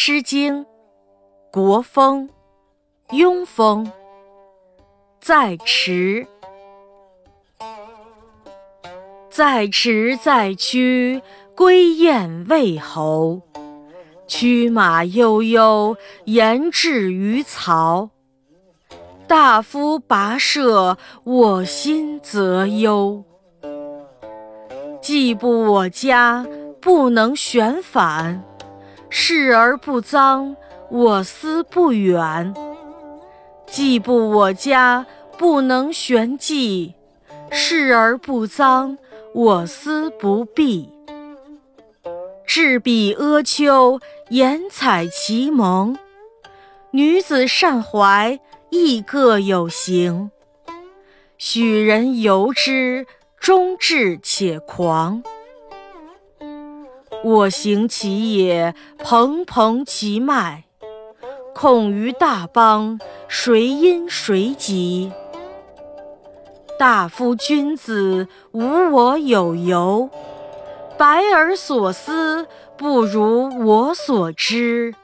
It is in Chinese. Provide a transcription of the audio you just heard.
诗经·国风·庸风，在池，在池，在区，归雁未侯。驱马悠悠，言至于曹。大夫跋涉，我心则忧。既不我家，不能旋返。视而不脏，我思不远；既不我家，不能旋迹；视而不脏，我思不避。陟彼阿丘，言采其萌。女子善怀，亦各有行。许人由之，终志且狂。我行其也，蓬蓬其迈。恐于大邦，谁因谁及？大夫君子，无我有由。白而所思，不如我所知。